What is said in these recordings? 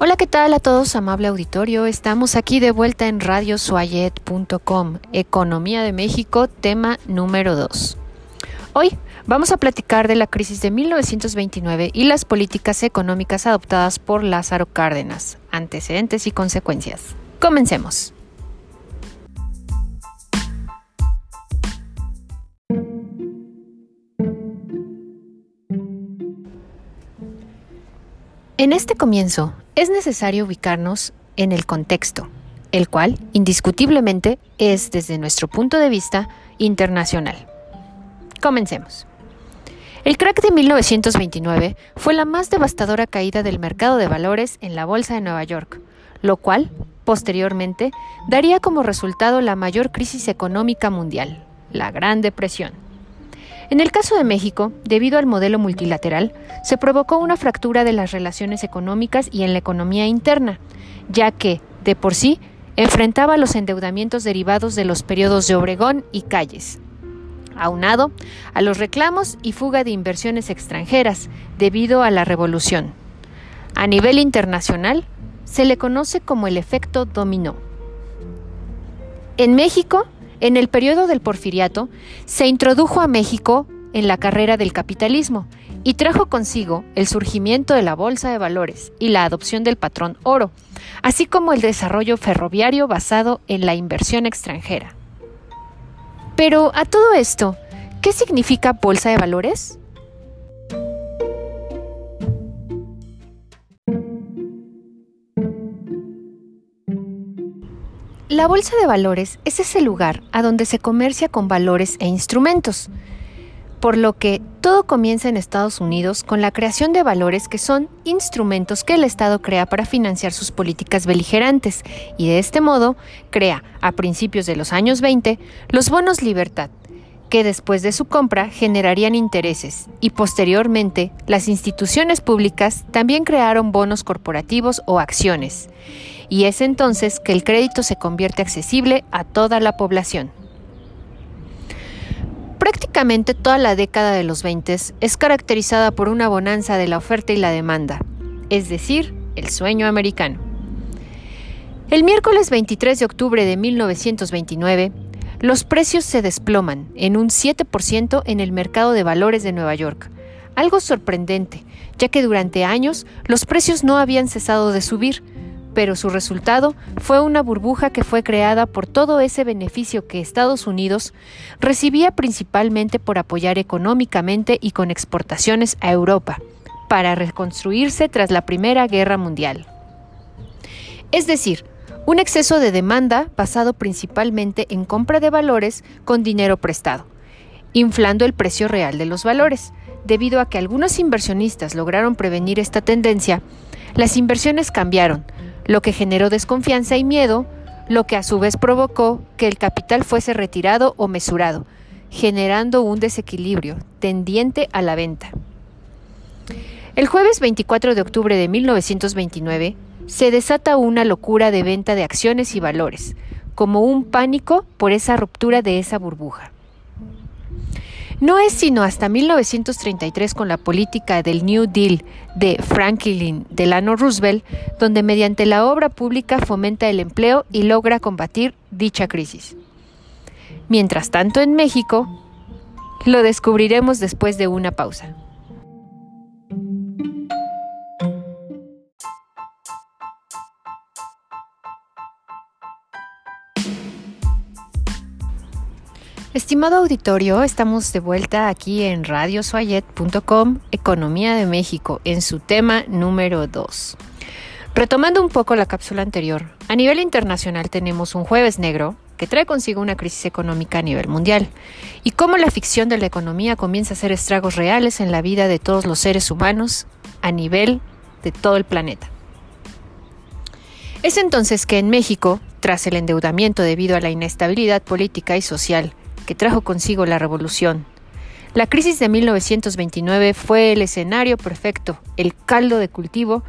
Hola, ¿qué tal a todos, amable auditorio? Estamos aquí de vuelta en radiosuayet.com, Economía de México, tema número 2. Hoy vamos a platicar de la crisis de 1929 y las políticas económicas adoptadas por Lázaro Cárdenas, antecedentes y consecuencias. Comencemos. En este comienzo es necesario ubicarnos en el contexto, el cual indiscutiblemente es desde nuestro punto de vista internacional. Comencemos. El crack de 1929 fue la más devastadora caída del mercado de valores en la Bolsa de Nueva York, lo cual, posteriormente, daría como resultado la mayor crisis económica mundial, la Gran Depresión. En el caso de México, debido al modelo multilateral, se provocó una fractura de las relaciones económicas y en la economía interna, ya que, de por sí, enfrentaba los endeudamientos derivados de los periodos de Obregón y Calles, aunado a los reclamos y fuga de inversiones extranjeras debido a la revolución. A nivel internacional, se le conoce como el efecto dominó. En México, en el periodo del porfiriato, se introdujo a México en la carrera del capitalismo y trajo consigo el surgimiento de la bolsa de valores y la adopción del patrón oro, así como el desarrollo ferroviario basado en la inversión extranjera. Pero a todo esto, ¿qué significa bolsa de valores? La bolsa de valores es ese lugar a donde se comercia con valores e instrumentos, por lo que todo comienza en Estados Unidos con la creación de valores que son instrumentos que el Estado crea para financiar sus políticas beligerantes y de este modo crea, a principios de los años 20, los bonos libertad, que después de su compra generarían intereses y posteriormente las instituciones públicas también crearon bonos corporativos o acciones y es entonces que el crédito se convierte accesible a toda la población. Prácticamente toda la década de los 20 es caracterizada por una bonanza de la oferta y la demanda, es decir, el sueño americano. El miércoles 23 de octubre de 1929, los precios se desploman en un 7% en el mercado de valores de Nueva York, algo sorprendente, ya que durante años los precios no habían cesado de subir, pero su resultado fue una burbuja que fue creada por todo ese beneficio que Estados Unidos recibía principalmente por apoyar económicamente y con exportaciones a Europa, para reconstruirse tras la Primera Guerra Mundial. Es decir, un exceso de demanda basado principalmente en compra de valores con dinero prestado, inflando el precio real de los valores. Debido a que algunos inversionistas lograron prevenir esta tendencia, las inversiones cambiaron, lo que generó desconfianza y miedo, lo que a su vez provocó que el capital fuese retirado o mesurado, generando un desequilibrio tendiente a la venta. El jueves 24 de octubre de 1929 se desata una locura de venta de acciones y valores, como un pánico por esa ruptura de esa burbuja. No es sino hasta 1933 con la política del New Deal de Franklin Delano Roosevelt, donde mediante la obra pública fomenta el empleo y logra combatir dicha crisis. Mientras tanto, en México, lo descubriremos después de una pausa. Estimado auditorio, estamos de vuelta aquí en radiosuayet.com, Economía de México, en su tema número 2. Retomando un poco la cápsula anterior, a nivel internacional tenemos un jueves negro que trae consigo una crisis económica a nivel mundial y cómo la ficción de la economía comienza a hacer estragos reales en la vida de todos los seres humanos a nivel de todo el planeta. Es entonces que en México, tras el endeudamiento debido a la inestabilidad política y social, que trajo consigo la revolución. La crisis de 1929 fue el escenario perfecto, el caldo de cultivo,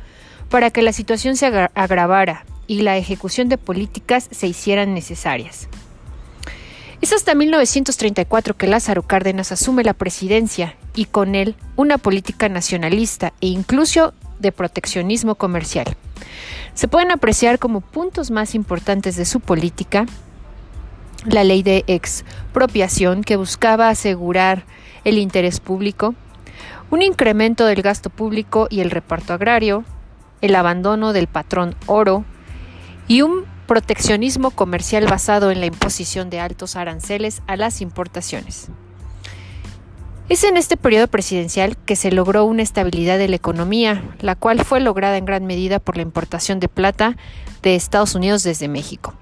para que la situación se agravara y la ejecución de políticas se hicieran necesarias. Es hasta 1934 que Lázaro Cárdenas asume la presidencia y con él una política nacionalista e incluso de proteccionismo comercial. Se pueden apreciar como puntos más importantes de su política la ley de expropiación que buscaba asegurar el interés público, un incremento del gasto público y el reparto agrario, el abandono del patrón oro y un proteccionismo comercial basado en la imposición de altos aranceles a las importaciones. Es en este periodo presidencial que se logró una estabilidad de la economía, la cual fue lograda en gran medida por la importación de plata de Estados Unidos desde México.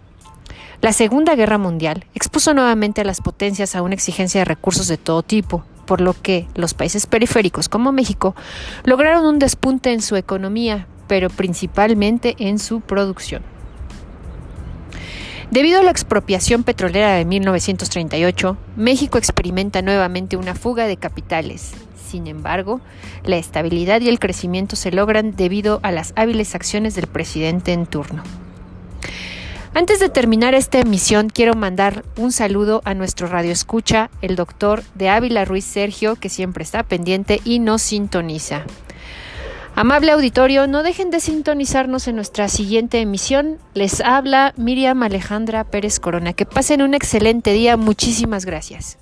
La Segunda Guerra Mundial expuso nuevamente a las potencias a una exigencia de recursos de todo tipo, por lo que los países periféricos como México lograron un despunte en su economía, pero principalmente en su producción. Debido a la expropiación petrolera de 1938, México experimenta nuevamente una fuga de capitales. Sin embargo, la estabilidad y el crecimiento se logran debido a las hábiles acciones del presidente en turno. Antes de terminar esta emisión, quiero mandar un saludo a nuestro radio escucha, el doctor de Ávila Ruiz Sergio, que siempre está pendiente y nos sintoniza. Amable auditorio, no dejen de sintonizarnos en nuestra siguiente emisión. Les habla Miriam Alejandra Pérez Corona. Que pasen un excelente día. Muchísimas gracias.